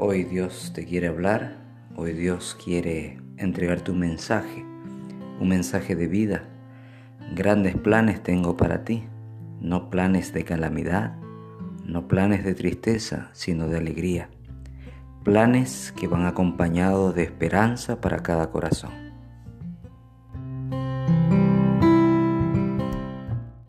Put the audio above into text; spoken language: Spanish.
Hoy Dios te quiere hablar, hoy Dios quiere entregarte un mensaje, un mensaje de vida. Grandes planes tengo para ti, no planes de calamidad, no planes de tristeza, sino de alegría. Planes que van acompañados de esperanza para cada corazón.